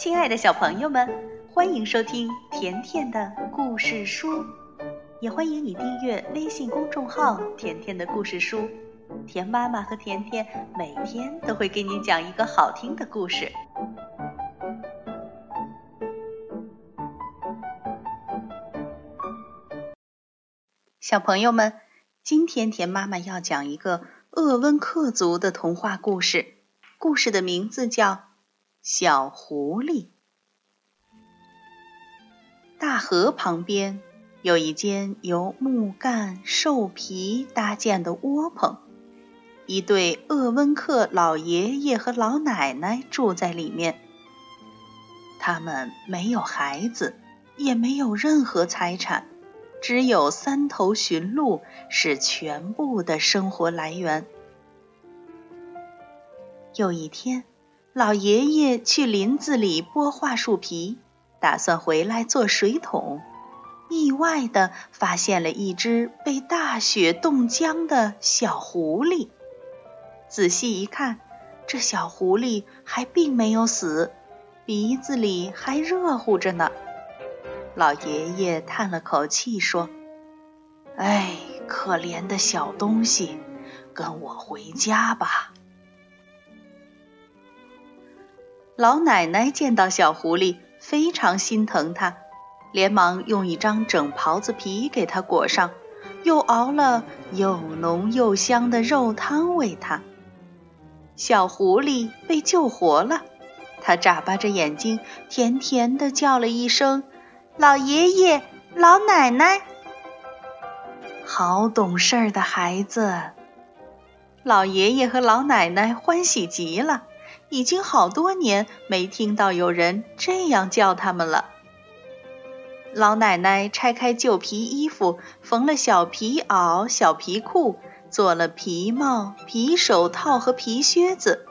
亲爱的小朋友们，欢迎收听甜甜的故事书，也欢迎你订阅微信公众号“甜甜的故事书”。甜妈妈和甜甜每天都会给你讲一个好听的故事。小朋友们，今天甜妈妈要讲一个鄂温克族的童话故事，故事的名字叫。小狐狸。大河旁边有一间由木杆、兽皮搭建的窝棚，一对鄂温克老爷爷和老奶奶住在里面。他们没有孩子，也没有任何财产，只有三头驯鹿是全部的生活来源。有一天。老爷爷去林子里剥桦树皮，打算回来做水桶，意外地发现了一只被大雪冻僵的小狐狸。仔细一看，这小狐狸还并没有死，鼻子里还热乎着呢。老爷爷叹了口气说：“哎，可怜的小东西，跟我回家吧。”老奶奶见到小狐狸，非常心疼它，连忙用一张整袍子皮给它裹上，又熬了又浓又香的肉汤喂它。小狐狸被救活了，它眨巴着眼睛，甜甜地叫了一声：“老爷爷，老奶奶。”好懂事儿的孩子，老爷爷和老奶奶欢喜极了。已经好多年没听到有人这样叫他们了。老奶奶拆开旧皮衣服，缝了小皮袄、小皮裤，做了皮帽、皮手套和皮靴子。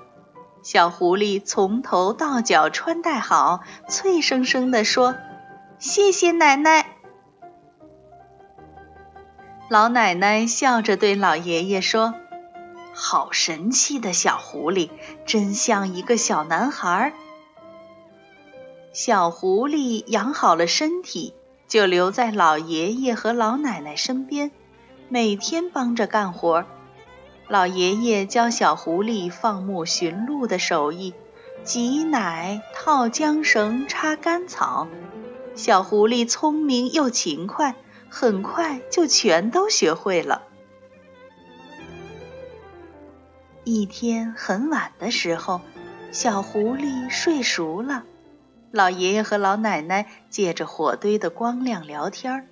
小狐狸从头到脚穿戴好，脆生生地说：“谢谢奶奶。”老奶奶笑着对老爷爷说。好神气的小狐狸，真像一个小男孩。小狐狸养好了身体，就留在老爷爷和老奶奶身边，每天帮着干活。老爷爷教小狐狸放牧寻鹿的手艺，挤奶、套缰绳、插干草。小狐狸聪明又勤快，很快就全都学会了。一天很晚的时候，小狐狸睡熟了。老爷爷和老奶奶借着火堆的光亮聊天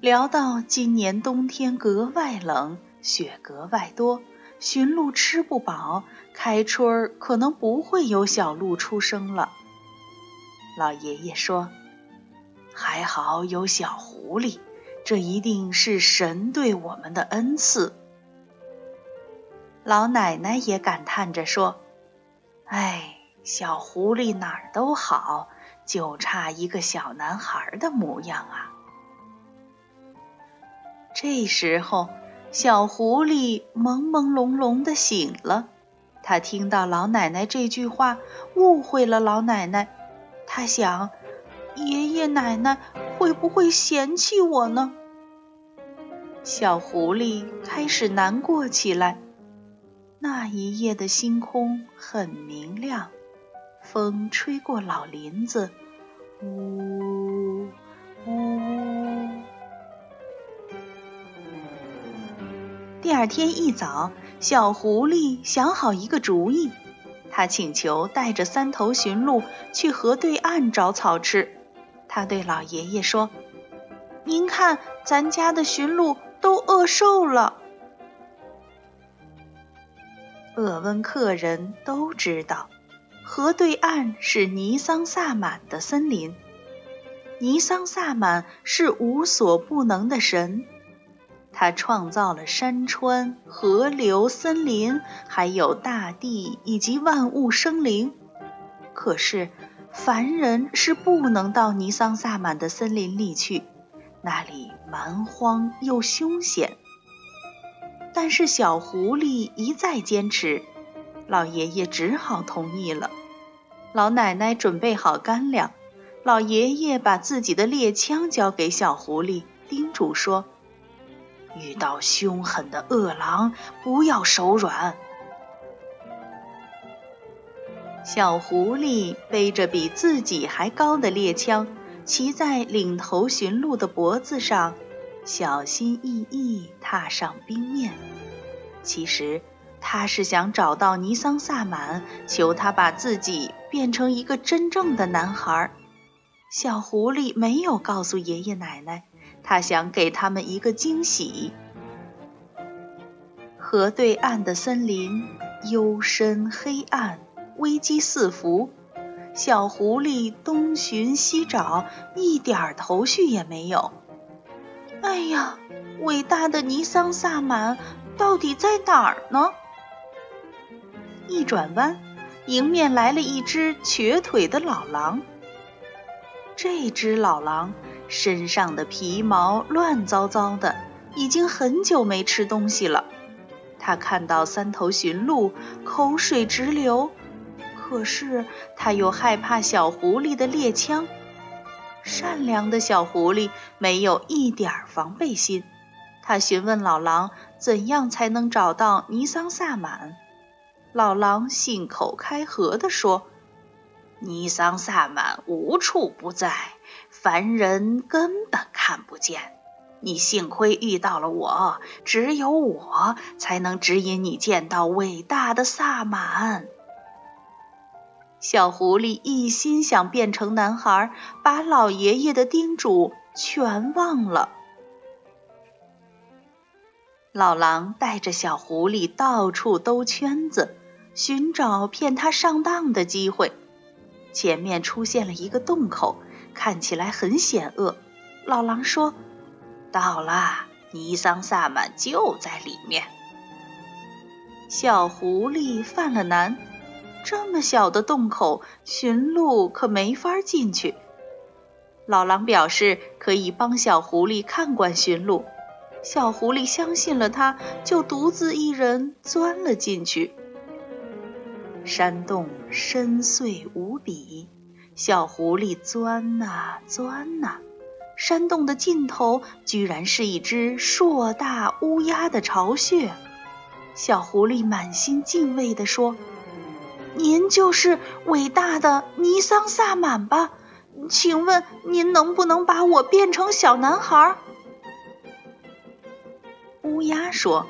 聊到今年冬天格外冷，雪格外多，驯鹿吃不饱，开春儿可能不会有小鹿出生了。老爷爷说：“还好有小狐狸，这一定是神对我们的恩赐。”老奶奶也感叹着说：“哎，小狐狸哪儿都好，就差一个小男孩的模样啊。”这时候，小狐狸朦朦胧胧的醒了。他听到老奶奶这句话，误会了老奶奶。他想，爷爷奶奶会不会嫌弃我呢？小狐狸开始难过起来。那一夜的星空很明亮，风吹过老林子，呜呜。第二天一早，小狐狸想好一个主意，他请求带着三头驯鹿去河对岸找草吃。他对老爷爷说：“您看，咱家的驯鹿都饿瘦了。”鄂温克人都知道，河对岸是尼桑萨满的森林。尼桑萨满是无所不能的神，他创造了山川、河流、森林，还有大地以及万物生灵。可是，凡人是不能到尼桑萨满的森林里去，那里蛮荒又凶险。但是小狐狸一再坚持，老爷爷只好同意了。老奶奶准备好干粮，老爷爷把自己的猎枪交给小狐狸，叮嘱说：“遇到凶狠的恶狼，不要手软。”小狐狸背着比自己还高的猎枪，骑在领头驯鹿的脖子上，小心翼翼踏上冰面。其实，他是想找到尼桑萨满，求他把自己变成一个真正的男孩。小狐狸没有告诉爷爷奶奶，他想给他们一个惊喜。河对岸的森林幽深黑暗。危机四伏，小狐狸东寻西找，一点头绪也没有。哎呀，伟大的尼桑萨满到底在哪儿呢？一转弯，迎面来了一只瘸腿的老狼。这只老狼身上的皮毛乱糟糟的，已经很久没吃东西了。他看到三头驯鹿，口水直流。可是他又害怕小狐狸的猎枪。善良的小狐狸没有一点儿防备心。他询问老狼怎样才能找到尼桑萨满。老狼信口开河地说：“尼桑萨满无处不在，凡人根本看不见。你幸亏遇到了我，只有我才能指引你见到伟大的萨满。”小狐狸一心想变成男孩，把老爷爷的叮嘱全忘了。老狼带着小狐狸到处兜圈子，寻找骗他上当的机会。前面出现了一个洞口，看起来很险恶。老狼说：“到了，尼桑萨满就在里面。”小狐狸犯了难。这么小的洞口，驯鹿可没法进去。老狼表示可以帮小狐狸看管驯鹿，小狐狸相信了他，就独自一人钻了进去。山洞深邃无比，小狐狸钻呐钻呐，山洞的尽头居然是一只硕大乌鸦的巢穴。小狐狸满心敬畏地说。您就是伟大的尼桑萨满吧？请问您能不能把我变成小男孩？乌鸦说：“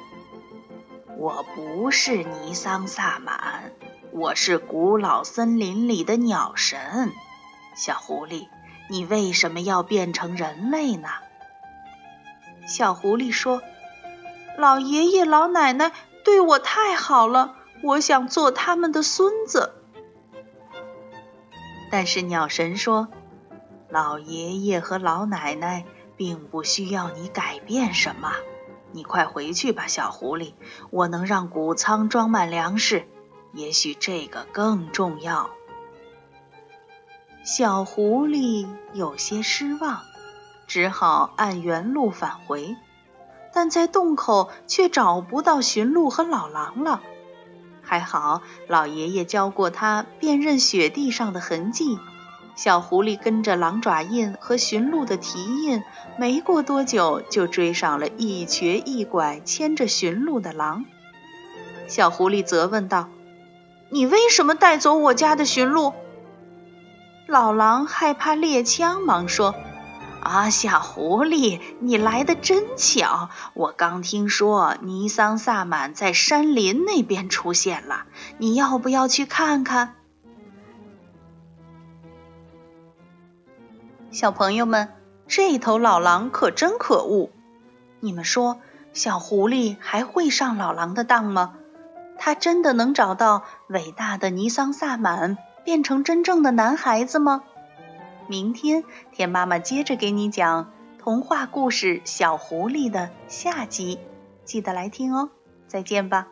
我不是尼桑萨满，我是古老森林里的鸟神。小狐狸，你为什么要变成人类呢？”小狐狸说：“老爷爷老奶奶对我太好了。”我想做他们的孙子，但是鸟神说：“老爷爷和老奶奶并不需要你改变什么，你快回去吧，小狐狸。我能让谷仓装满粮食，也许这个更重要。”小狐狸有些失望，只好按原路返回，但在洞口却找不到驯鹿和老狼了。还好，老爷爷教过他辨认雪地上的痕迹。小狐狸跟着狼爪印和驯鹿的蹄印，没过多久就追上了一瘸一拐牵着驯鹿的狼。小狐狸责问道：“你为什么带走我家的驯鹿？”老狼害怕猎枪，忙说。啊，小狐狸，你来的真巧！我刚听说尼桑萨满在山林那边出现了，你要不要去看看？小朋友们，这头老狼可真可恶！你们说，小狐狸还会上老狼的当吗？他真的能找到伟大的尼桑萨满，变成真正的男孩子吗？明天，田妈妈接着给你讲童话故事《小狐狸》的下集，记得来听哦！再见吧。